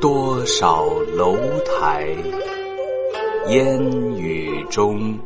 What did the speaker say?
多少楼台烟雨中。